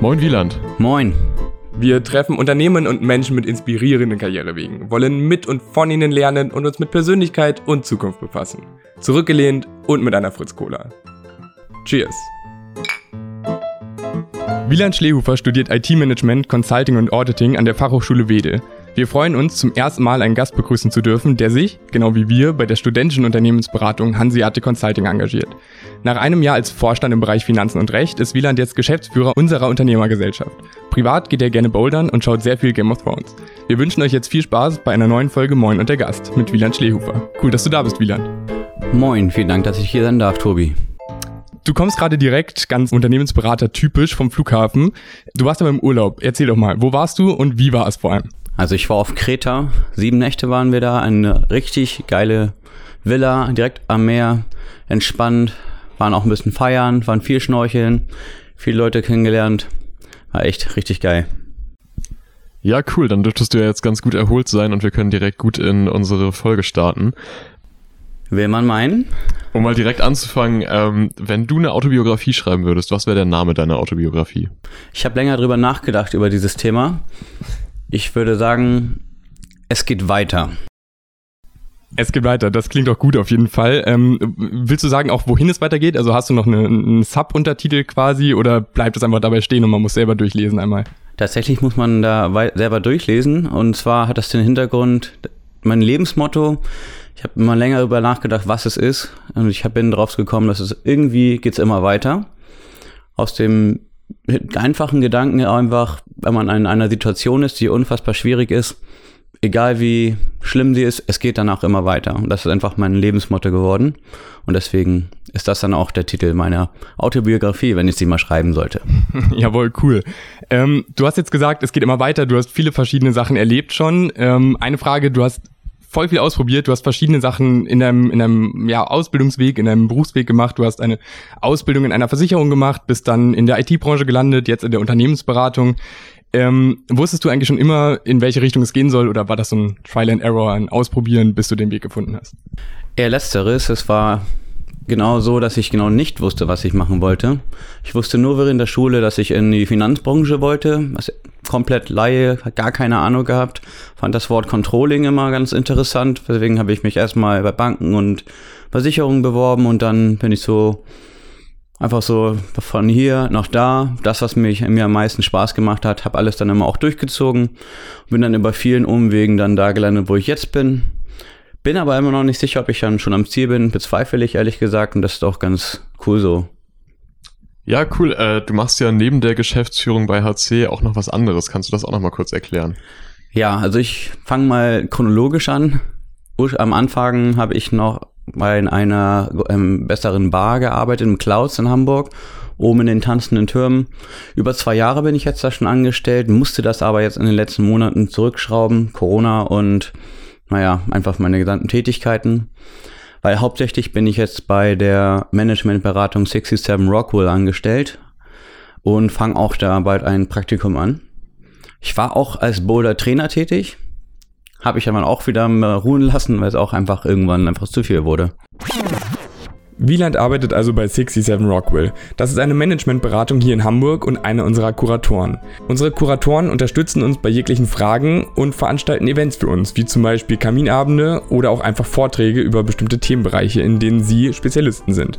Moin Wieland. Moin. Wir treffen Unternehmen und Menschen mit inspirierenden Karrierewegen, wollen mit und von ihnen lernen und uns mit Persönlichkeit und Zukunft befassen. Zurückgelehnt und mit einer Fritz Cola. Cheers. Wieland Schlehufer studiert IT-Management, Consulting und Auditing an der Fachhochschule Wedel. Wir freuen uns, zum ersten Mal einen Gast begrüßen zu dürfen, der sich, genau wie wir, bei der studentischen Unternehmensberatung Hanseatic Consulting engagiert. Nach einem Jahr als Vorstand im Bereich Finanzen und Recht ist Wieland jetzt Geschäftsführer unserer Unternehmergesellschaft. Privat geht er gerne bouldern und schaut sehr viel Game of Thrones. Wir wünschen euch jetzt viel Spaß bei einer neuen Folge Moin und der Gast mit Wieland Schlehufer. Cool, dass du da bist, Wieland. Moin, vielen Dank, dass ich hier sein darf, Tobi. Du kommst gerade direkt, ganz Unternehmensberater typisch vom Flughafen. Du warst aber im Urlaub. Erzähl doch mal, wo warst du und wie war es vor allem? Also ich war auf Kreta, sieben Nächte waren wir da, eine richtig geile Villa, direkt am Meer, entspannt, waren auch ein bisschen feiern, waren viel schnorcheln, viele Leute kennengelernt, war echt richtig geil. Ja, cool, dann dürftest du ja jetzt ganz gut erholt sein und wir können direkt gut in unsere Folge starten. Will man meinen? Um mal direkt anzufangen, ähm, wenn du eine Autobiografie schreiben würdest, was wäre der Name deiner Autobiografie? Ich habe länger drüber nachgedacht über dieses Thema. Ich würde sagen, es geht weiter. Es geht weiter, das klingt auch gut auf jeden Fall. Ähm, willst du sagen auch, wohin es weitergeht? Also hast du noch eine, einen Sub-Untertitel quasi oder bleibt es einfach dabei stehen und man muss selber durchlesen einmal? Tatsächlich muss man da selber durchlesen und zwar hat das den Hintergrund, mein Lebensmotto, ich habe immer länger darüber nachgedacht, was es ist und ich bin drauf gekommen, dass es irgendwie geht's immer weiter. Aus dem einfachen Gedanken einfach, wenn man in einer Situation ist, die unfassbar schwierig ist, egal wie schlimm sie ist, es geht danach immer weiter. Und das ist einfach mein Lebensmotto geworden. Und deswegen ist das dann auch der Titel meiner Autobiografie, wenn ich sie mal schreiben sollte. Jawohl, cool. Ähm, du hast jetzt gesagt, es geht immer weiter. Du hast viele verschiedene Sachen erlebt schon. Ähm, eine Frage, du hast voll viel ausprobiert. Du hast verschiedene Sachen in deinem, in deinem ja, Ausbildungsweg, in deinem Berufsweg gemacht. Du hast eine Ausbildung in einer Versicherung gemacht, bist dann in der IT-Branche gelandet, jetzt in der Unternehmensberatung. Ähm, wusstest du eigentlich schon immer, in welche Richtung es gehen soll, oder war das so ein Trial and Error, ein Ausprobieren, bis du den Weg gefunden hast? Eher letzteres. Es war genau so, dass ich genau nicht wusste, was ich machen wollte. Ich wusste nur während der Schule, dass ich in die Finanzbranche wollte, was komplett Laie, gar keine Ahnung gehabt. Fand das Wort Controlling immer ganz interessant. Deswegen habe ich mich erstmal bei Banken und Versicherungen beworben und dann bin ich so einfach so von hier nach da. Das, was mich, mir am meisten Spaß gemacht hat, habe alles dann immer auch durchgezogen. Bin dann über vielen Umwegen dann da gelandet, wo ich jetzt bin. Bin aber immer noch nicht sicher, ob ich dann schon am Ziel bin. Bezweifle ich ehrlich gesagt und das ist auch ganz cool so. Ja, cool. Äh, du machst ja neben der Geschäftsführung bei HC auch noch was anderes. Kannst du das auch noch mal kurz erklären? Ja, also ich fange mal chronologisch an. Am Anfang habe ich noch bei einer ähm, besseren Bar gearbeitet, im Clouds in Hamburg, oben in den tanzenden Türmen. Über zwei Jahre bin ich jetzt da schon angestellt, musste das aber jetzt in den letzten Monaten zurückschrauben, Corona und naja, einfach meine gesamten Tätigkeiten. Weil hauptsächlich bin ich jetzt bei der Managementberatung 67 Rockwell angestellt und fange auch da bald ein Praktikum an. Ich war auch als Boulder-Trainer tätig, habe ich aber auch wieder ruhen lassen, weil es auch einfach irgendwann einfach zu viel wurde. Wieland arbeitet also bei 67 Rockwell. Das ist eine Managementberatung hier in Hamburg und eine unserer Kuratoren. Unsere Kuratoren unterstützen uns bei jeglichen Fragen und veranstalten Events für uns, wie zum Beispiel Kaminabende oder auch einfach Vorträge über bestimmte Themenbereiche, in denen sie Spezialisten sind.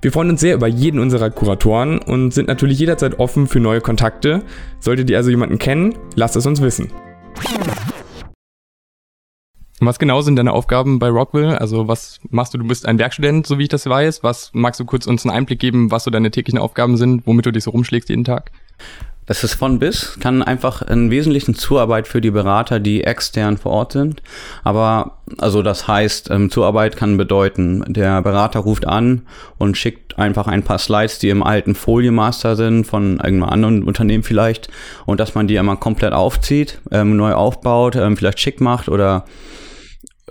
Wir freuen uns sehr über jeden unserer Kuratoren und sind natürlich jederzeit offen für neue Kontakte. Solltet ihr also jemanden kennen, lasst es uns wissen. Was genau sind deine Aufgaben bei Rockville? Also was machst du? Du bist ein Werkstudent, so wie ich das weiß. Was magst du kurz uns einen Einblick geben, was so deine täglichen Aufgaben sind, womit du dich so rumschlägst jeden Tag? Das ist von bis, kann einfach in Wesentlichen Zuarbeit für die Berater, die extern vor Ort sind. Aber also das heißt, ähm, Zuarbeit kann bedeuten, der Berater ruft an und schickt einfach ein paar Slides, die im alten Foliemaster sind, von irgendeinem anderen Unternehmen vielleicht, und dass man die einmal komplett aufzieht, ähm, neu aufbaut, ähm, vielleicht schick macht oder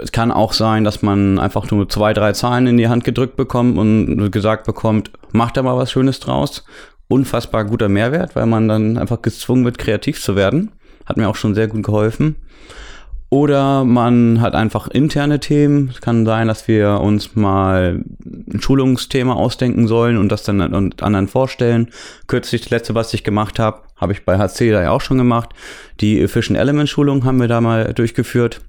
es kann auch sein, dass man einfach nur zwei, drei Zahlen in die Hand gedrückt bekommt und gesagt bekommt, mach da mal was Schönes draus. Unfassbar guter Mehrwert, weil man dann einfach gezwungen wird, kreativ zu werden. Hat mir auch schon sehr gut geholfen. Oder man hat einfach interne Themen. Es kann sein, dass wir uns mal ein Schulungsthema ausdenken sollen und das dann anderen vorstellen. Kürzlich das letzte, was ich gemacht habe, habe ich bei HC da ja auch schon gemacht. Die Efficient Element Schulung haben wir da mal durchgeführt.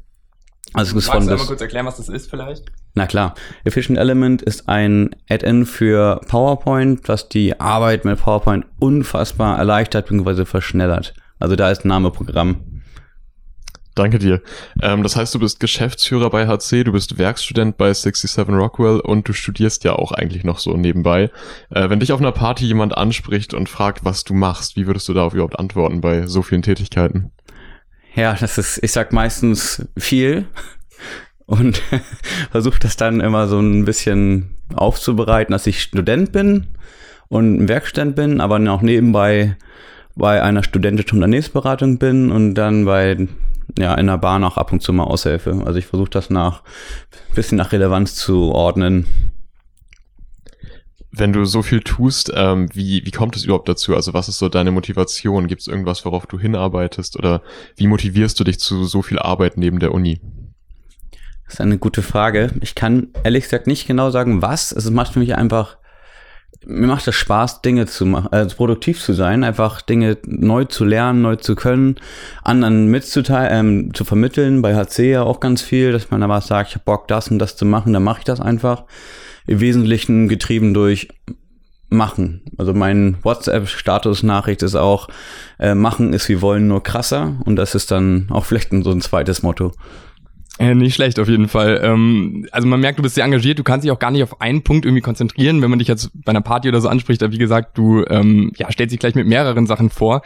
Also ist von du mal kurz erklären, was das ist vielleicht? Na klar. Efficient Element ist ein Add-in für PowerPoint, was die Arbeit mit PowerPoint unfassbar erleichtert bzw. verschnellert. Also da ist Name Programm. Danke dir. Ähm, das heißt, du bist Geschäftsführer bei HC, du bist Werkstudent bei 67 Rockwell und du studierst ja auch eigentlich noch so nebenbei. Äh, wenn dich auf einer Party jemand anspricht und fragt, was du machst, wie würdest du darauf überhaupt antworten bei so vielen Tätigkeiten? Ja, das ist, ich sag meistens viel und versuche das dann immer so ein bisschen aufzubereiten, dass ich Student bin und ein Werkstudent bin, aber noch nebenbei bei einer studentischen Unternehmensberatung bin und dann bei ja, in der Bahn auch ab und zu mal aushelfe. Also ich versuche das nach bisschen nach Relevanz zu ordnen. Wenn du so viel tust, ähm, wie, wie kommt es überhaupt dazu? Also was ist so deine Motivation? Gibt es irgendwas, worauf du hinarbeitest? Oder wie motivierst du dich zu so viel Arbeit neben der Uni? Das ist eine gute Frage. Ich kann ehrlich gesagt nicht genau sagen, was. Es macht für mich einfach mir macht es Spaß, Dinge zu machen, also produktiv zu sein, einfach Dinge neu zu lernen, neu zu können, anderen mitzuteilen, ähm, zu vermitteln. Bei HC ja auch ganz viel, dass man da was sagt, ich habe Bock, das und das zu machen, dann mache ich das einfach. Im Wesentlichen getrieben durch Machen. Also mein WhatsApp-Status-Nachricht ist auch, äh, machen ist wie wollen, nur krasser. Und das ist dann auch vielleicht so ein zweites Motto. Äh, nicht schlecht auf jeden Fall. Ähm, also man merkt, du bist sehr engagiert, du kannst dich auch gar nicht auf einen Punkt irgendwie konzentrieren, wenn man dich jetzt bei einer Party oder so anspricht. Aber wie gesagt, du ähm, ja, stellst dich gleich mit mehreren Sachen vor.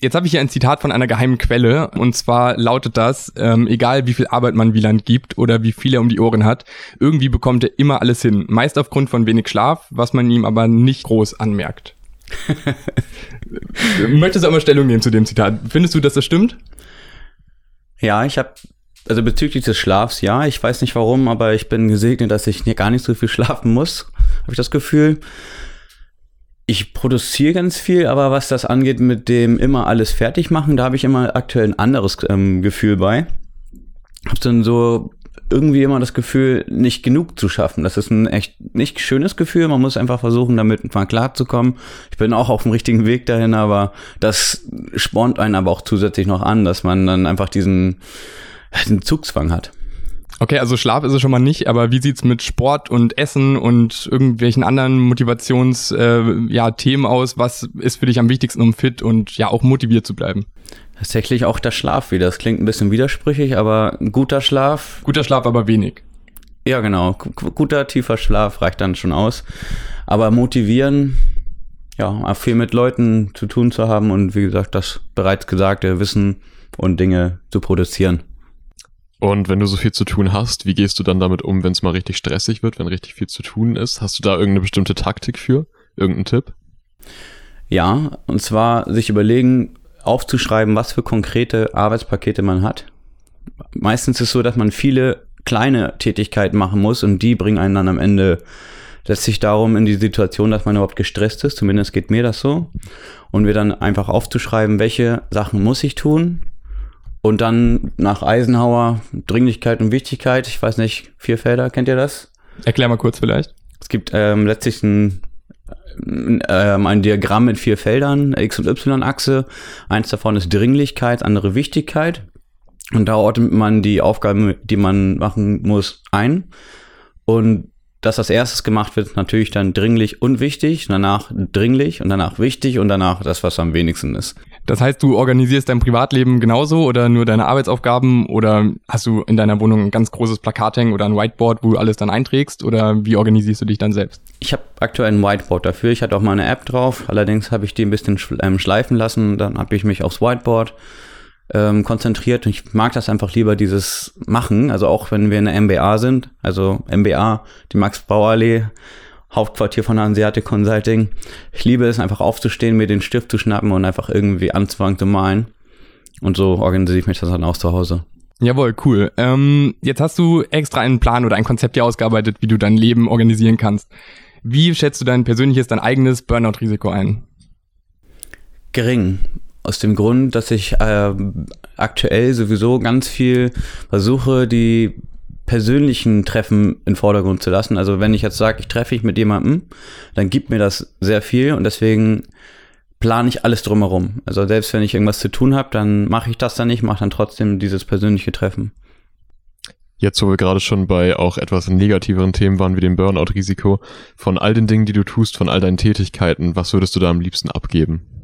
Jetzt habe ich hier ein Zitat von einer geheimen Quelle und zwar lautet das, ähm, egal wie viel Arbeit man Wieland gibt oder wie viel er um die Ohren hat, irgendwie bekommt er immer alles hin. Meist aufgrund von wenig Schlaf, was man ihm aber nicht groß anmerkt. Möchtest du auch mal Stellung nehmen zu dem Zitat? Findest du, dass das stimmt? Ja, ich habe also bezüglich des Schlafs, ja, ich weiß nicht warum, aber ich bin gesegnet, dass ich gar nicht so viel schlafen muss, habe ich das Gefühl. Ich produziere ganz viel, aber was das angeht mit dem immer alles fertig machen, da habe ich immer aktuell ein anderes ähm, Gefühl bei. Habe dann so irgendwie immer das Gefühl, nicht genug zu schaffen. Das ist ein echt nicht schönes Gefühl. Man muss einfach versuchen, damit mal klarzukommen. Ich bin auch auf dem richtigen Weg dahin, aber das spornt einen aber auch zusätzlich noch an, dass man dann einfach diesen einen Zugzwang hat. Okay, also Schlaf ist es schon mal nicht, aber wie sieht's mit Sport und Essen und irgendwelchen anderen Motivations äh, ja, Themen aus? Was ist für dich am wichtigsten, um fit und ja auch motiviert zu bleiben? Tatsächlich auch der Schlaf wieder. Das klingt ein bisschen widersprüchlich, aber guter Schlaf. Guter Schlaf, aber wenig. Ja, genau. Guter, tiefer Schlaf reicht dann schon aus. Aber motivieren, ja, viel mit Leuten zu tun zu haben und wie gesagt, das bereits gesagte Wissen und Dinge zu produzieren. Und wenn du so viel zu tun hast, wie gehst du dann damit um, wenn es mal richtig stressig wird, wenn richtig viel zu tun ist? Hast du da irgendeine bestimmte Taktik für? Irgendeinen Tipp? Ja, und zwar sich überlegen, aufzuschreiben, was für konkrete Arbeitspakete man hat. Meistens ist es so, dass man viele kleine Tätigkeiten machen muss und die bringen einen dann am Ende letztlich darum in die Situation, dass man überhaupt gestresst ist. Zumindest geht mir das so. Und wir dann einfach aufzuschreiben, welche Sachen muss ich tun, und dann nach Eisenhower Dringlichkeit und Wichtigkeit. Ich weiß nicht, vier Felder, kennt ihr das? Erklär mal kurz vielleicht. Es gibt ähm, letztlich ein, ähm, ein Diagramm mit vier Feldern, X- und Y-Achse. Eins davon ist Dringlichkeit, andere Wichtigkeit. Und da ordnet man die Aufgaben, die man machen muss, ein. Und das als erstes gemacht wird, natürlich dann dringlich und wichtig, danach dringlich und danach wichtig und danach das, was am wenigsten ist. Das heißt, du organisierst dein Privatleben genauso oder nur deine Arbeitsaufgaben oder hast du in deiner Wohnung ein ganz großes Plakat hängen oder ein Whiteboard, wo du alles dann einträgst oder wie organisierst du dich dann selbst? Ich habe aktuell ein Whiteboard dafür. Ich hatte auch mal eine App drauf. Allerdings habe ich die ein bisschen ähm, schleifen lassen. Dann habe ich mich aufs Whiteboard ähm, konzentriert. Ich mag das einfach lieber, dieses Machen. Also auch wenn wir in der MBA sind, also MBA, die Max-Brauer-Allee, Hauptquartier von Hanseatic Consulting. Ich liebe es einfach aufzustehen, mir den Stift zu schnappen und einfach irgendwie anzufangen zu malen. Und so organisiere ich mich das dann auch zu Hause. Jawohl, cool. Ähm, jetzt hast du extra einen Plan oder ein Konzept hier ausgearbeitet, wie du dein Leben organisieren kannst. Wie schätzt du dein persönliches, dein eigenes Burnout-Risiko ein? Gering. aus dem Grund, dass ich äh, aktuell sowieso ganz viel versuche, die persönlichen Treffen in Vordergrund zu lassen. Also wenn ich jetzt sage, ich treffe mich mit jemandem, dann gibt mir das sehr viel und deswegen plane ich alles drumherum. Also selbst wenn ich irgendwas zu tun habe, dann mache ich das dann nicht, mache dann trotzdem dieses persönliche Treffen. Jetzt, wo wir gerade schon bei auch etwas negativeren Themen waren wie dem Burnout-Risiko, von all den Dingen, die du tust, von all deinen Tätigkeiten, was würdest du da am liebsten abgeben?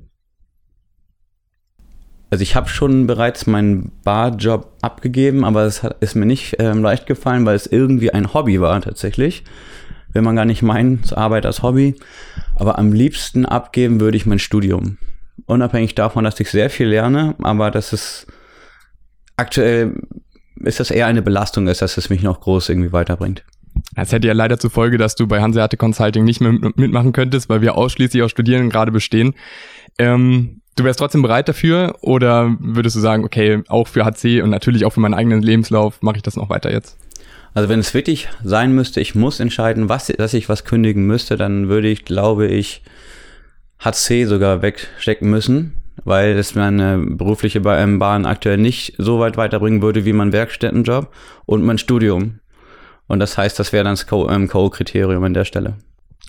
Also ich habe schon bereits meinen Barjob abgegeben, aber es hat, ist mir nicht ähm, leicht gefallen, weil es irgendwie ein Hobby war tatsächlich. Will man gar nicht meinen, zur Arbeit als Hobby. Aber am liebsten abgeben würde ich mein Studium. Unabhängig davon, dass ich sehr viel lerne, aber das ist aktuell ist das eher eine Belastung ist, dass es mich noch groß irgendwie weiterbringt. Das hätte ja leider zur Folge, dass du bei Hanseate Consulting nicht mehr mitmachen könntest, weil wir ausschließlich aus Studierenden gerade bestehen. Ähm, du wärst trotzdem bereit dafür oder würdest du sagen, okay, auch für HC und natürlich auch für meinen eigenen Lebenslauf mache ich das noch weiter jetzt? Also wenn es wirklich sein müsste, ich muss entscheiden, was, dass ich was kündigen müsste, dann würde ich, glaube ich, HC sogar wegstecken müssen, weil es meine berufliche Bahn aktuell nicht so weit weiterbringen würde wie mein Werkstättenjob und mein Studium. Und das heißt, das wäre dann das Co-Kriterium an der Stelle.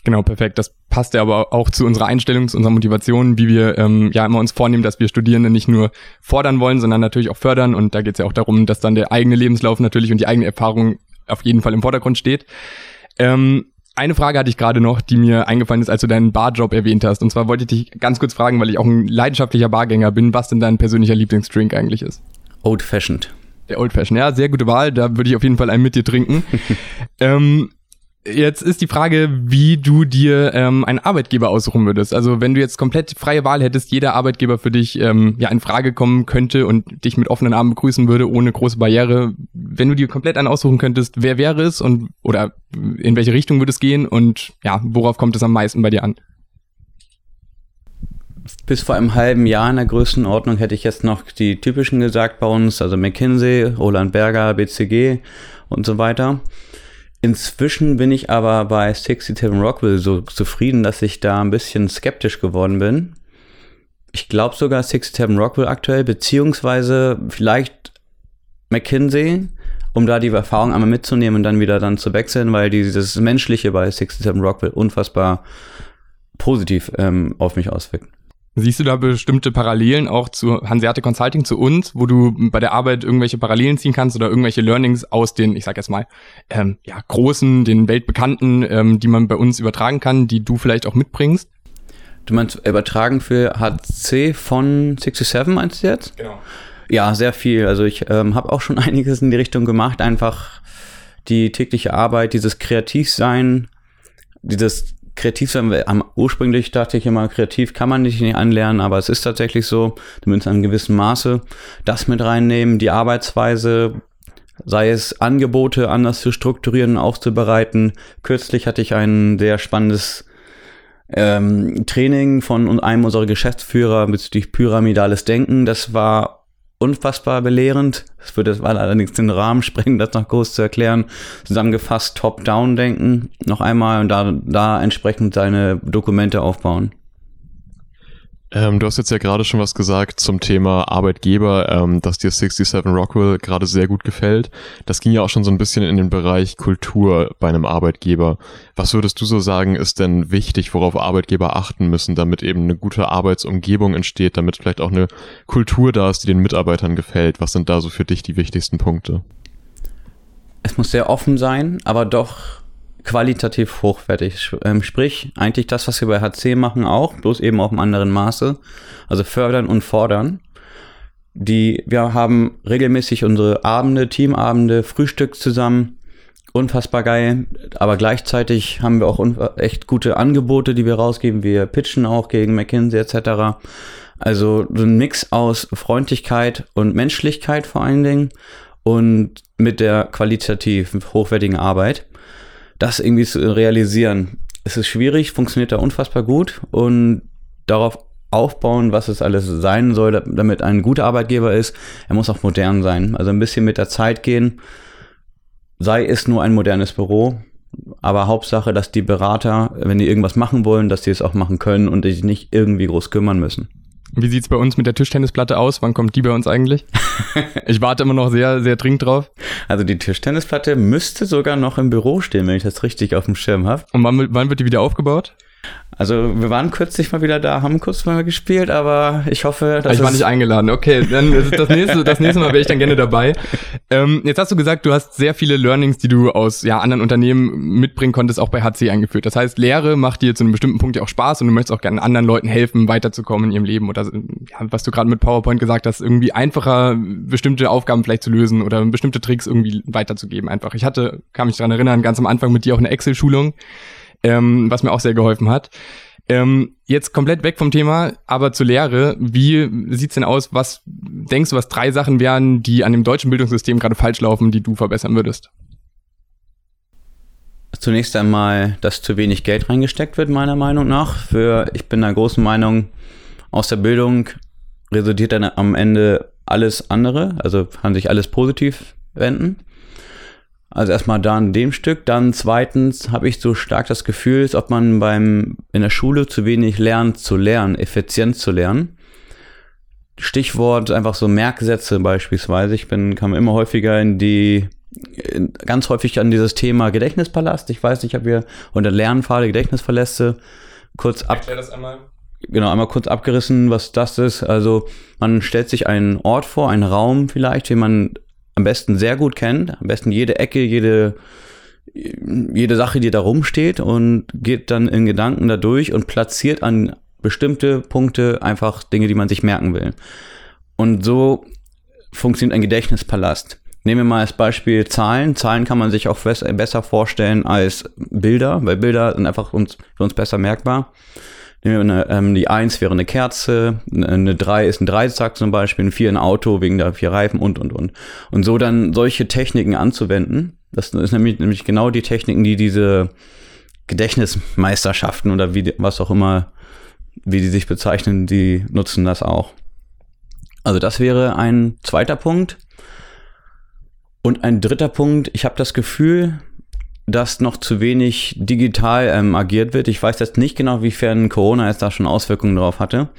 Genau, perfekt. Das passt ja aber auch zu unserer Einstellung, zu unserer Motivation, wie wir ähm, ja immer uns vornehmen, dass wir Studierende nicht nur fordern wollen, sondern natürlich auch fördern. Und da geht es ja auch darum, dass dann der eigene Lebenslauf natürlich und die eigene Erfahrung auf jeden Fall im Vordergrund steht. Ähm, eine Frage hatte ich gerade noch, die mir eingefallen ist, als du deinen Barjob erwähnt hast. Und zwar wollte ich dich ganz kurz fragen, weil ich auch ein leidenschaftlicher Bargänger bin, was denn dein persönlicher Lieblingsdrink eigentlich ist. Old Fashioned. Der Old Fashioned, ja, sehr gute Wahl. Da würde ich auf jeden Fall einen mit dir trinken. ähm, Jetzt ist die Frage, wie du dir ähm, einen Arbeitgeber aussuchen würdest. Also wenn du jetzt komplett freie Wahl hättest, jeder Arbeitgeber für dich ähm, ja in Frage kommen könnte und dich mit offenen Armen begrüßen würde, ohne große Barriere. Wenn du dir komplett einen aussuchen könntest, wer wäre es und oder in welche Richtung würde es gehen und ja, worauf kommt es am meisten bei dir an? Bis vor einem halben Jahr in der Größenordnung hätte ich jetzt noch die typischen gesagt bei uns, also McKinsey, Roland Berger, BCG und so weiter. Inzwischen bin ich aber bei 67 Rockwell so zufrieden, dass ich da ein bisschen skeptisch geworden bin. Ich glaube sogar 67 Rockwell aktuell, beziehungsweise vielleicht McKinsey, um da die Erfahrung einmal mitzunehmen und dann wieder dann zu wechseln, weil dieses Menschliche bei 67 Rockwell unfassbar positiv ähm, auf mich auswirkt. Siehst du da bestimmte Parallelen auch zu Hanseate Consulting, zu uns, wo du bei der Arbeit irgendwelche Parallelen ziehen kannst oder irgendwelche Learnings aus den, ich sag jetzt mal, ähm, ja, großen, den weltbekannten, ähm, die man bei uns übertragen kann, die du vielleicht auch mitbringst? Du meinst übertragen für HC von 67, meinst du jetzt? Genau. Ja, sehr viel. Also ich ähm, habe auch schon einiges in die Richtung gemacht. Einfach die tägliche Arbeit, dieses Kreativsein, dieses kreativ sein, ursprünglich dachte ich immer, kreativ kann man nicht anlernen, aber es ist tatsächlich so, musst in einem gewissen Maße das mit reinnehmen, die Arbeitsweise, sei es Angebote anders zu strukturieren, aufzubereiten. Kürzlich hatte ich ein sehr spannendes ähm, Training von einem unserer Geschäftsführer bezüglich pyramidales Denken. Das war unfassbar belehrend. Es würde allerdings den Rahmen sprengen, das noch groß zu erklären. Zusammengefasst Top-Down-Denken noch einmal und da, da entsprechend seine Dokumente aufbauen. Ähm, du hast jetzt ja gerade schon was gesagt zum Thema Arbeitgeber, ähm, dass dir 67 Rockwell gerade sehr gut gefällt. Das ging ja auch schon so ein bisschen in den Bereich Kultur bei einem Arbeitgeber. Was würdest du so sagen, ist denn wichtig, worauf Arbeitgeber achten müssen, damit eben eine gute Arbeitsumgebung entsteht, damit vielleicht auch eine Kultur da ist, die den Mitarbeitern gefällt? Was sind da so für dich die wichtigsten Punkte? Es muss sehr offen sein, aber doch qualitativ hochwertig. Ähm, sprich, eigentlich das, was wir bei HC machen, auch, bloß eben auf einem anderen Maße. Also fördern und fordern. Die, wir haben regelmäßig unsere Abende, Teamabende, Frühstück zusammen. Unfassbar geil. Aber gleichzeitig haben wir auch echt gute Angebote, die wir rausgeben. Wir pitchen auch gegen McKinsey etc. Also so ein Mix aus Freundlichkeit und Menschlichkeit vor allen Dingen und mit der qualitativ hochwertigen Arbeit das irgendwie zu realisieren. Es ist schwierig, funktioniert da unfassbar gut und darauf aufbauen, was es alles sein soll, damit ein guter Arbeitgeber ist. Er muss auch modern sein, also ein bisschen mit der Zeit gehen. Sei es nur ein modernes Büro, aber Hauptsache, dass die Berater, wenn die irgendwas machen wollen, dass die es auch machen können und sich nicht irgendwie groß kümmern müssen. Wie sieht's bei uns mit der Tischtennisplatte aus? Wann kommt die bei uns eigentlich? ich warte immer noch sehr, sehr dringend drauf. Also die Tischtennisplatte müsste sogar noch im Büro stehen, wenn ich das richtig auf dem Schirm habe. Und wann, wann wird die wieder aufgebaut? Also wir waren kürzlich mal wieder da, haben kurz mal gespielt, aber ich hoffe, dass Ich war nicht eingeladen. Okay, dann das nächste, das nächste Mal wäre ich dann gerne dabei. Ähm, jetzt hast du gesagt, du hast sehr viele Learnings, die du aus ja, anderen Unternehmen mitbringen konntest, auch bei HC eingeführt. Das heißt, Lehre macht dir zu einem bestimmten Punkt ja auch Spaß und du möchtest auch gerne anderen Leuten helfen, weiterzukommen in ihrem Leben oder ja, was du gerade mit PowerPoint gesagt hast, irgendwie einfacher bestimmte Aufgaben vielleicht zu lösen oder bestimmte Tricks irgendwie weiterzugeben. Einfach. Ich hatte, kann mich daran erinnern, ganz am Anfang mit dir auch eine Excel-Schulung ähm, was mir auch sehr geholfen hat. Ähm, jetzt komplett weg vom Thema, aber zur Lehre. Wie sieht's denn aus? Was denkst du, was drei Sachen wären, die an dem deutschen Bildungssystem gerade falsch laufen, die du verbessern würdest? Zunächst einmal, dass zu wenig Geld reingesteckt wird, meiner Meinung nach. Für, ich bin der großen Meinung, aus der Bildung resultiert dann am Ende alles andere, also kann sich alles positiv wenden. Also erstmal da in dem Stück. Dann zweitens habe ich so stark das Gefühl, als ob man beim in der Schule zu wenig lernt zu lernen, effizient zu lernen. Stichwort einfach so Merksätze beispielsweise. Ich bin kam immer häufiger in die ganz häufig an dieses Thema Gedächtnispalast. Ich weiß nicht, ob wir unter Lernpfade Gedächtnisverlässe kurz ab. Erklär das einmal. Genau, einmal kurz abgerissen, was das ist. Also man stellt sich einen Ort vor, einen Raum vielleicht, den man am besten sehr gut kennt, am besten jede Ecke, jede, jede Sache, die da rumsteht und geht dann in Gedanken da durch und platziert an bestimmte Punkte einfach Dinge, die man sich merken will. Und so funktioniert ein Gedächtnispalast. Nehmen wir mal als Beispiel Zahlen. Zahlen kann man sich auch besser vorstellen als Bilder, weil Bilder sind einfach uns, für uns besser merkbar. Eine, ähm, die 1 wäre eine Kerze, eine 3 ist ein Dreizack zum Beispiel, ein 4 ein Auto wegen der vier Reifen und, und, und. Und so dann solche Techniken anzuwenden, das ist nämlich, nämlich genau die Techniken, die diese Gedächtnismeisterschaften oder wie, was auch immer, wie die sich bezeichnen, die nutzen das auch. Also das wäre ein zweiter Punkt. Und ein dritter Punkt, ich habe das Gefühl, dass noch zu wenig digital ähm, agiert wird. Ich weiß jetzt nicht genau, wiefern Corona jetzt da schon Auswirkungen drauf hatte.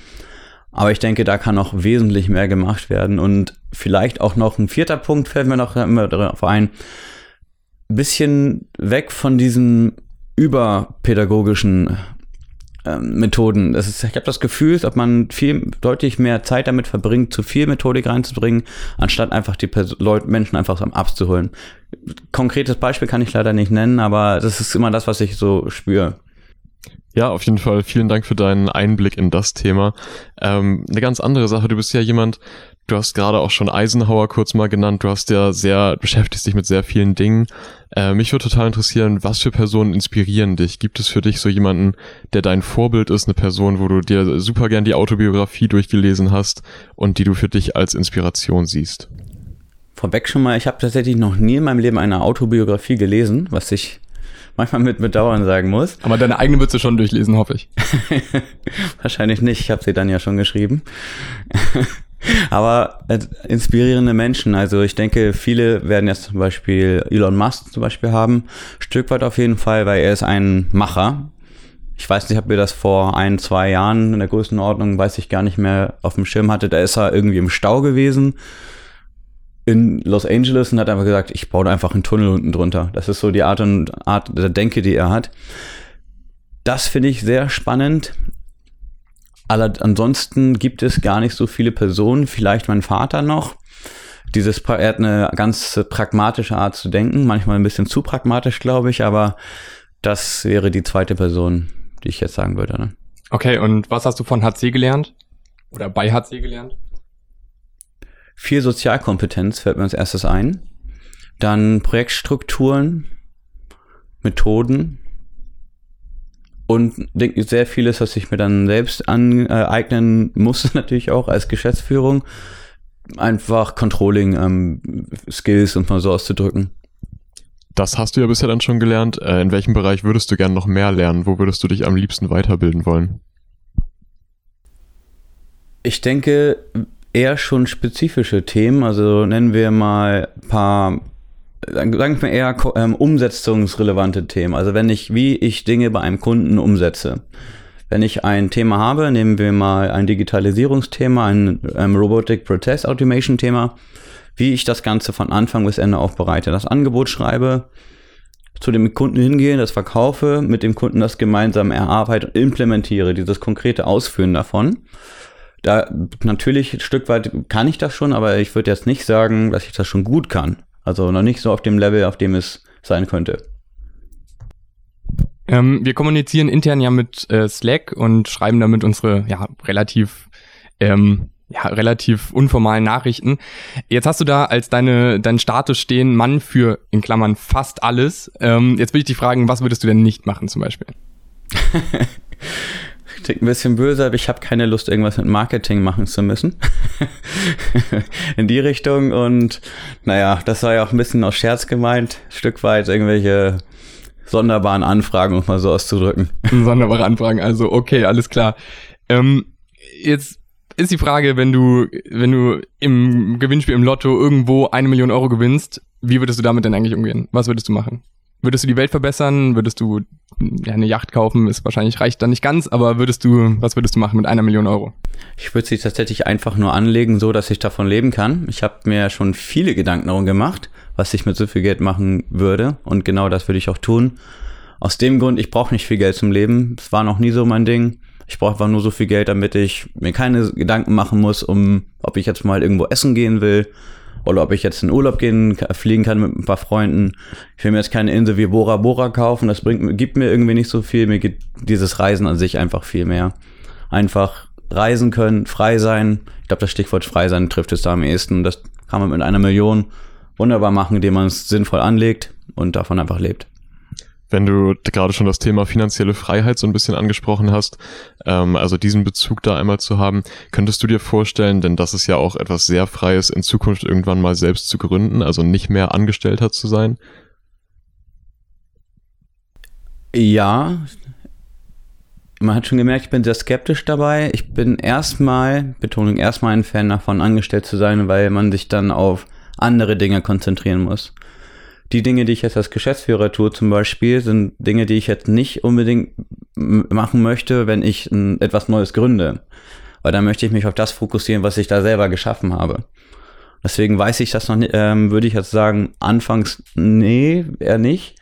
Aber ich denke, da kann noch wesentlich mehr gemacht werden. Und vielleicht auch noch ein vierter Punkt fällt mir noch immer darauf ein. Bisschen weg von diesem überpädagogischen ähm, Methoden. Das ist, ich habe das Gefühl, dass man viel deutlich mehr Zeit damit verbringt, zu viel Methodik reinzubringen, anstatt einfach die Pers Leute, Menschen einfach abzuholen. Konkretes Beispiel kann ich leider nicht nennen, aber das ist immer das, was ich so spüre. Ja, auf jeden Fall. Vielen Dank für deinen Einblick in das Thema. Ähm, eine ganz andere Sache. Du bist ja jemand, du hast gerade auch schon Eisenhower kurz mal genannt. Du hast ja sehr, beschäftigst dich mit sehr vielen Dingen. Äh, mich würde total interessieren, was für Personen inspirieren dich? Gibt es für dich so jemanden, der dein Vorbild ist, eine Person, wo du dir super gern die Autobiografie durchgelesen hast und die du für dich als Inspiration siehst? Vorweg schon mal, ich habe tatsächlich noch nie in meinem Leben eine Autobiografie gelesen, was ich manchmal mit Bedauern sagen muss. Aber deine eigene würdest du schon durchlesen, hoffe ich. Wahrscheinlich nicht, ich habe sie dann ja schon geschrieben. Aber äh, inspirierende Menschen, also ich denke, viele werden jetzt zum Beispiel Elon Musk zum Beispiel haben, Stück weit auf jeden Fall, weil er ist ein Macher. Ich weiß nicht, ob wir das vor ein, zwei Jahren in der Größenordnung, weiß ich gar nicht mehr, auf dem Schirm hatte. Da ist er irgendwie im Stau gewesen in Los Angeles und hat einfach gesagt, ich baue da einfach einen Tunnel unten drunter. Das ist so die Art und Art der Denke, die er hat. Das finde ich sehr spannend. Aller, ansonsten gibt es gar nicht so viele Personen, vielleicht mein Vater noch. Dieses, er hat eine ganz pragmatische Art zu denken, manchmal ein bisschen zu pragmatisch, glaube ich, aber das wäre die zweite Person, die ich jetzt sagen würde. Ne? Okay, und was hast du von HC gelernt? Oder bei HC gelernt? Viel Sozialkompetenz fällt mir als erstes ein. Dann Projektstrukturen, Methoden und sehr vieles, was ich mir dann selbst aneignen muss, natürlich auch als Geschäftsführung. Einfach Controlling ähm, Skills und mal so auszudrücken. Das hast du ja bisher dann schon gelernt. Äh, in welchem Bereich würdest du gern noch mehr lernen? Wo würdest du dich am liebsten weiterbilden wollen? Ich denke, eher schon spezifische Themen. Also nennen wir mal ein paar, sagen wir eher ähm, umsetzungsrelevante Themen. Also wenn ich, wie ich Dinge bei einem Kunden umsetze. wenn ich ein Thema habe, nehmen wir mal ein Digitalisierungsthema, ein ähm, Robotic Process Automation Thema, wie ich das Ganze von Anfang bis Ende aufbereite, das Angebot schreibe, zu dem Kunden hingehe, das verkaufe, mit dem Kunden das gemeinsam erarbeite und implementiere, dieses konkrete Ausführen davon. Da natürlich ein Stück weit kann ich das schon, aber ich würde jetzt nicht sagen, dass ich das schon gut kann. Also noch nicht so auf dem Level, auf dem es sein könnte. Ähm, wir kommunizieren intern ja mit äh, Slack und schreiben damit unsere ja relativ ähm, ja, relativ unformalen Nachrichten. Jetzt hast du da als deine, dein Status stehen Mann für, in Klammern, fast alles. Ähm, jetzt will ich dich fragen, was würdest du denn nicht machen zum Beispiel? Klingt ein bisschen böse, aber ich habe keine Lust, irgendwas mit Marketing machen zu müssen. In die Richtung. Und naja, das war ja auch ein bisschen aus Scherz gemeint. Ein Stück weit irgendwelche sonderbaren Anfragen, um mal so auszudrücken. Sonderbare Anfragen, also okay, alles klar. Ähm, jetzt ist die Frage, wenn du, wenn du im Gewinnspiel im Lotto irgendwo eine Million Euro gewinnst, wie würdest du damit denn eigentlich umgehen? Was würdest du machen? Würdest du die Welt verbessern? Würdest du ja, eine Yacht kaufen? Ist wahrscheinlich reicht dann nicht ganz, aber würdest du, was würdest du machen mit einer Million Euro? Ich würde sie tatsächlich einfach nur anlegen, so dass ich davon leben kann. Ich habe mir schon viele Gedanken darum gemacht, was ich mit so viel Geld machen würde. Und genau das würde ich auch tun. Aus dem Grund, ich brauche nicht viel Geld zum Leben. Es war noch nie so mein Ding. Ich brauche einfach nur so viel Geld, damit ich mir keine Gedanken machen muss, um ob ich jetzt mal irgendwo essen gehen will oder ob ich jetzt in Urlaub gehen, fliegen kann mit ein paar Freunden. Ich will mir jetzt keine Insel wie Bora Bora kaufen, das bringt, gibt mir irgendwie nicht so viel. Mir gibt dieses Reisen an sich einfach viel mehr. Einfach reisen können, frei sein. Ich glaube, das Stichwort frei sein trifft es da am ehesten. Das kann man mit einer Million wunderbar machen, indem man es sinnvoll anlegt und davon einfach lebt. Wenn du gerade schon das Thema finanzielle Freiheit so ein bisschen angesprochen hast, ähm, also diesen Bezug da einmal zu haben, könntest du dir vorstellen, denn das ist ja auch etwas sehr Freies, in Zukunft irgendwann mal selbst zu gründen, also nicht mehr Angestellter zu sein? Ja, man hat schon gemerkt, ich bin sehr skeptisch dabei. Ich bin erstmal, Betonung erstmal ein Fan davon, angestellt zu sein, weil man sich dann auf andere Dinge konzentrieren muss die Dinge, die ich jetzt als Geschäftsführer tue, zum Beispiel, sind Dinge, die ich jetzt nicht unbedingt machen möchte, wenn ich ein, etwas Neues gründe. Weil dann möchte ich mich auf das fokussieren, was ich da selber geschaffen habe. Deswegen weiß ich das noch nicht, ähm, würde ich jetzt sagen, anfangs, nee, eher nicht.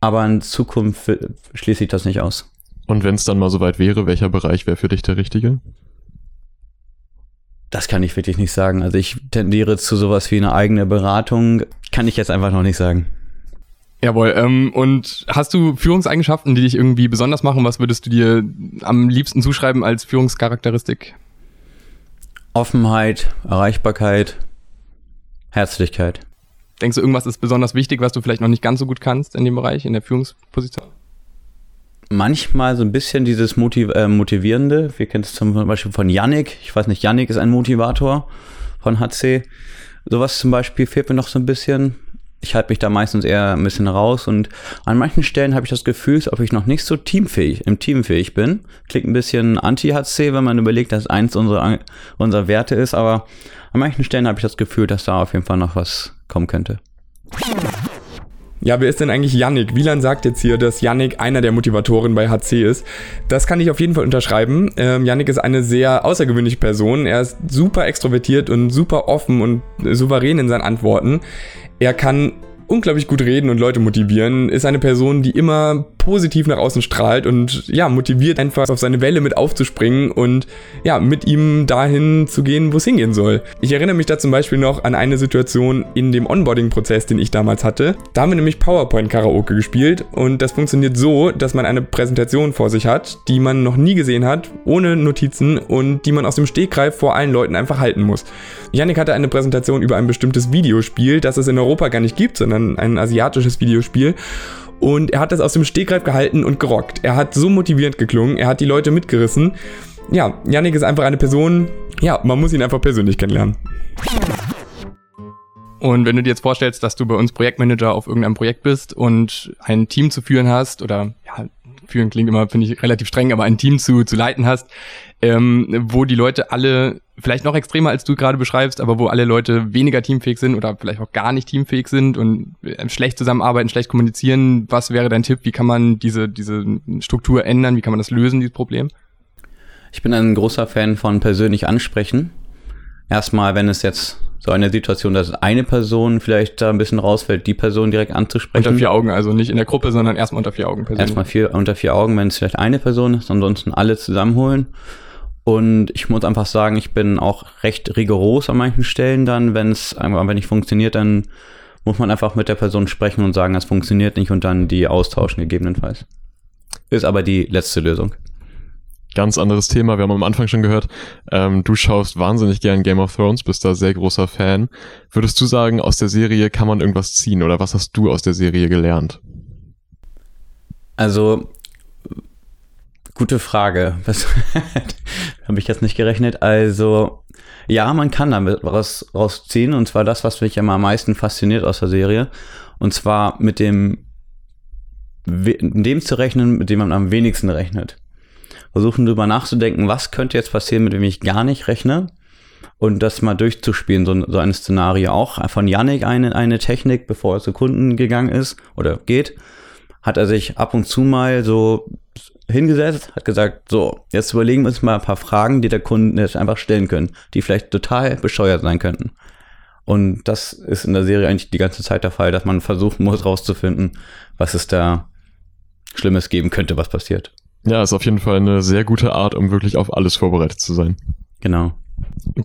Aber in Zukunft schließe ich das nicht aus. Und wenn es dann mal soweit wäre, welcher Bereich wäre für dich der richtige? Das kann ich wirklich nicht sagen. Also ich tendiere zu sowas wie eine eigene Beratung. Kann ich jetzt einfach noch nicht sagen. Jawohl. Ähm, und hast du Führungseigenschaften, die dich irgendwie besonders machen? Was würdest du dir am liebsten zuschreiben als Führungscharakteristik? Offenheit, Erreichbarkeit, Herzlichkeit. Denkst du, irgendwas ist besonders wichtig, was du vielleicht noch nicht ganz so gut kannst in dem Bereich, in der Führungsposition? Manchmal so ein bisschen dieses Motiv äh, Motivierende. Wir kennen es zum Beispiel von Yannick. Ich weiß nicht, Yannick ist ein Motivator von HC. Sowas zum Beispiel fehlt mir noch so ein bisschen. Ich halte mich da meistens eher ein bisschen raus und an manchen Stellen habe ich das Gefühl, als ob ich noch nicht so teamfähig, im Teamfähig bin. Klingt ein bisschen anti-HC, wenn man überlegt, dass eins unserer, unserer Werte ist, aber an manchen Stellen habe ich das Gefühl, dass da auf jeden Fall noch was kommen könnte. Ja, wer ist denn eigentlich Yannick? Wieland sagt jetzt hier, dass Yannick einer der Motivatoren bei HC ist. Das kann ich auf jeden Fall unterschreiben. Ähm, Yannick ist eine sehr außergewöhnliche Person. Er ist super extrovertiert und super offen und souverän in seinen Antworten. Er kann unglaublich gut reden und Leute motivieren, ist eine Person, die immer positiv nach außen strahlt und ja, motiviert einfach auf seine Welle mit aufzuspringen und ja, mit ihm dahin zu gehen, wo es hingehen soll. Ich erinnere mich da zum Beispiel noch an eine Situation in dem Onboarding-Prozess, den ich damals hatte. Da haben wir nämlich PowerPoint-Karaoke gespielt und das funktioniert so, dass man eine Präsentation vor sich hat, die man noch nie gesehen hat, ohne Notizen und die man aus dem Stegreif vor allen Leuten einfach halten muss. Yannick hatte eine Präsentation über ein bestimmtes Videospiel, das es in Europa gar nicht gibt, sondern ein asiatisches Videospiel. Und er hat das aus dem Stegreif gehalten und gerockt. Er hat so motivierend geklungen, er hat die Leute mitgerissen. Ja, Yannick ist einfach eine Person, ja, man muss ihn einfach persönlich kennenlernen. Und wenn du dir jetzt vorstellst, dass du bei uns Projektmanager auf irgendeinem Projekt bist und ein Team zu führen hast, oder ja, führen klingt immer, finde ich, relativ streng, aber ein Team zu, zu leiten hast, ähm, wo die Leute alle vielleicht noch extremer, als du gerade beschreibst, aber wo alle Leute weniger teamfähig sind oder vielleicht auch gar nicht teamfähig sind und äh, schlecht zusammenarbeiten, schlecht kommunizieren. Was wäre dein Tipp? Wie kann man diese, diese Struktur ändern? Wie kann man das lösen, dieses Problem? Ich bin ein großer Fan von persönlich ansprechen. Erstmal, wenn es jetzt so eine Situation, dass eine Person vielleicht da ein bisschen rausfällt, die Person direkt anzusprechen. Unter vier Augen, also nicht in der Gruppe, sondern erstmal unter vier Augen persönlich. Erstmal vier, unter vier Augen, wenn es vielleicht eine Person ist, ansonsten alle zusammenholen. Und ich muss einfach sagen, ich bin auch recht rigoros an manchen Stellen dann, wenn es einfach nicht funktioniert, dann muss man einfach mit der Person sprechen und sagen, es funktioniert nicht und dann die austauschen gegebenenfalls. Ist aber die letzte Lösung ganz anderes Thema. Wir haben am Anfang schon gehört, ähm, du schaust wahnsinnig gern Game of Thrones, bist da sehr großer Fan. Würdest du sagen, aus der Serie kann man irgendwas ziehen oder was hast du aus der Serie gelernt? Also, gute Frage. Habe ich jetzt nicht gerechnet? Also, ja, man kann damit was rausziehen und zwar das, was mich immer am meisten fasziniert aus der Serie. Und zwar mit dem, dem zu rechnen, mit dem man am wenigsten rechnet versuchen drüber nachzudenken, was könnte jetzt passieren, mit dem ich gar nicht rechne und das mal durchzuspielen, so, so ein Szenario auch. Von Yannick eine, eine Technik, bevor er zu Kunden gegangen ist oder geht, hat er sich ab und zu mal so hingesetzt, hat gesagt, so, jetzt überlegen wir uns mal ein paar Fragen, die der Kunde jetzt einfach stellen können, die vielleicht total bescheuert sein könnten. Und das ist in der Serie eigentlich die ganze Zeit der Fall, dass man versuchen muss rauszufinden, was es da Schlimmes geben könnte, was passiert. Ja, ist auf jeden Fall eine sehr gute Art, um wirklich auf alles vorbereitet zu sein. Genau.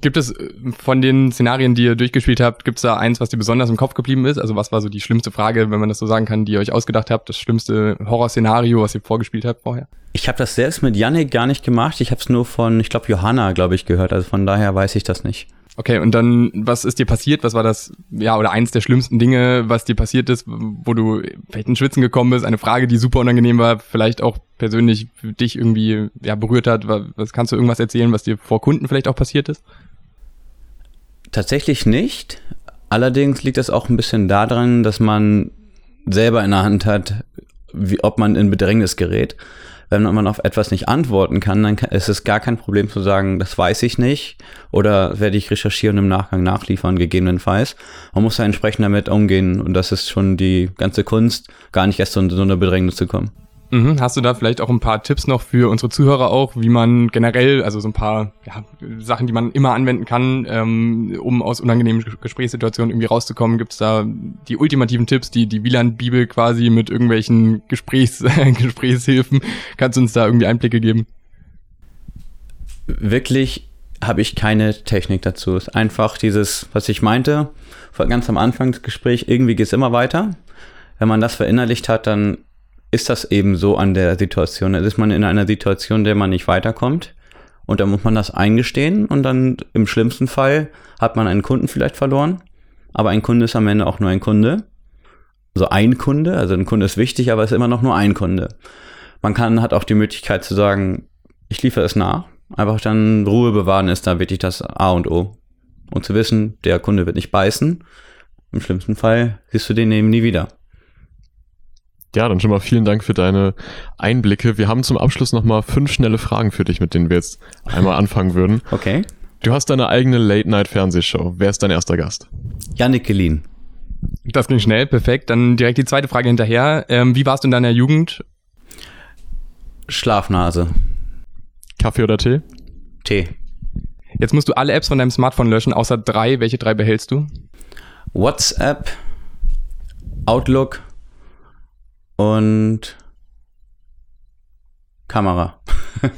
Gibt es äh, von den Szenarien, die ihr durchgespielt habt, gibt es da eins, was dir besonders im Kopf geblieben ist? Also was war so die schlimmste Frage, wenn man das so sagen kann, die ihr euch ausgedacht habt, das schlimmste Horrorszenario, was ihr vorgespielt habt vorher? Ich habe das selbst mit Yannick gar nicht gemacht. Ich habe es nur von, ich glaube, Johanna, glaube ich, gehört. Also von daher weiß ich das nicht. Okay, und dann, was ist dir passiert? Was war das, ja, oder eins der schlimmsten Dinge, was dir passiert ist, wo du vielleicht in Schwitzen gekommen bist? Eine Frage, die super unangenehm war, vielleicht auch persönlich dich irgendwie ja, berührt hat. Was kannst du irgendwas erzählen, was dir vor Kunden vielleicht auch passiert ist? Tatsächlich nicht. Allerdings liegt das auch ein bisschen daran, dass man selber in der Hand hat, wie, ob man in Bedrängnis gerät wenn man auf etwas nicht antworten kann, dann ist es gar kein Problem zu sagen, das weiß ich nicht oder werde ich recherchieren und im Nachgang nachliefern, gegebenenfalls. Man muss da entsprechend damit umgehen und das ist schon die ganze Kunst, gar nicht erst in so eine Bedrängnis zu kommen. Mhm. Hast du da vielleicht auch ein paar Tipps noch für unsere Zuhörer auch, wie man generell, also so ein paar ja, Sachen, die man immer anwenden kann, ähm, um aus unangenehmen Gesprächssituationen irgendwie rauszukommen? Gibt es da die ultimativen Tipps, die die Wieland-Bibel quasi mit irgendwelchen Gesprächs Gesprächshilfen? Kannst du uns da irgendwie Einblicke geben? Wirklich habe ich keine Technik dazu. Es ist einfach dieses, was ich meinte, ganz am Anfang des Gesprächs, irgendwie geht es immer weiter. Wenn man das verinnerlicht hat, dann ist das eben so an der Situation. Dann ist man in einer Situation, in der man nicht weiterkommt. Und dann muss man das eingestehen und dann im schlimmsten Fall hat man einen Kunden vielleicht verloren. Aber ein Kunde ist am Ende auch nur ein Kunde. Also ein Kunde, also ein Kunde ist wichtig, aber es ist immer noch nur ein Kunde. Man kann, hat auch die Möglichkeit zu sagen, ich liefere es nach. Einfach dann Ruhe bewahren ist da wirklich das A und O. Und zu wissen, der Kunde wird nicht beißen. Im schlimmsten Fall siehst du den eben nie wieder. Ja, dann schon mal vielen Dank für deine Einblicke. Wir haben zum Abschluss nochmal fünf schnelle Fragen für dich, mit denen wir jetzt einmal anfangen würden. Okay. Du hast deine eigene Late-Night-Fernsehshow. Wer ist dein erster Gast? Janik Gelin. Das ging schnell, perfekt. Dann direkt die zweite Frage hinterher. Ähm, wie warst du in deiner Jugend? Schlafnase. Kaffee oder Tee? Tee. Jetzt musst du alle Apps von deinem Smartphone löschen, außer drei. Welche drei behältst du? WhatsApp, Outlook und Kamera.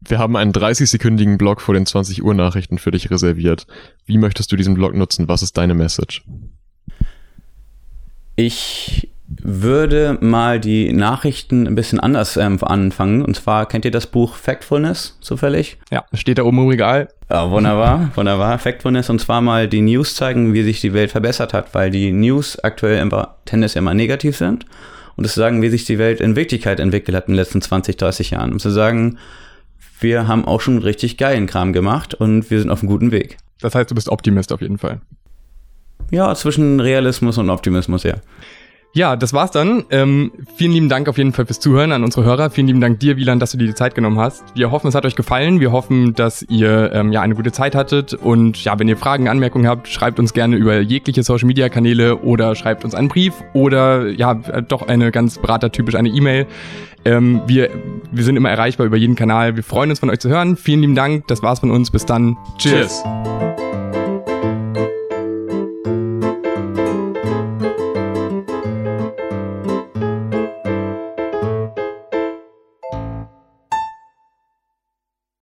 Wir haben einen 30-sekündigen Blog vor den 20 Uhr Nachrichten für dich reserviert. Wie möchtest du diesen Blog nutzen? Was ist deine Message? Ich würde mal die Nachrichten ein bisschen anders ähm, anfangen. Und zwar kennt ihr das Buch Factfulness zufällig? Ja, steht da oben im Regal. Ja, wunderbar, wunderbar. Factfulness und zwar mal die News zeigen, wie sich die Welt verbessert hat, weil die News aktuell immer, tendenziell immer negativ sind. Und es sagen, wie sich die Welt in Wirklichkeit entwickelt hat in den letzten 20, 30 Jahren. Um zu sagen, wir haben auch schon richtig geilen Kram gemacht und wir sind auf einem guten Weg. Das heißt, du bist Optimist auf jeden Fall. Ja, zwischen Realismus und Optimismus, ja. Ja, das war's dann. Ähm, vielen lieben Dank auf jeden Fall fürs Zuhören an unsere Hörer. Vielen lieben Dank dir, Wieland, dass du dir die Zeit genommen hast. Wir hoffen, es hat euch gefallen. Wir hoffen, dass ihr ähm, ja eine gute Zeit hattet. Und ja, wenn ihr Fragen, Anmerkungen habt, schreibt uns gerne über jegliche Social Media Kanäle oder schreibt uns einen Brief oder ja, doch eine ganz beratertypisch eine E-Mail. Ähm, wir, wir sind immer erreichbar über jeden Kanal. Wir freuen uns von euch zu hören. Vielen lieben Dank. Das war's von uns. Bis dann. Cheers. Cheers.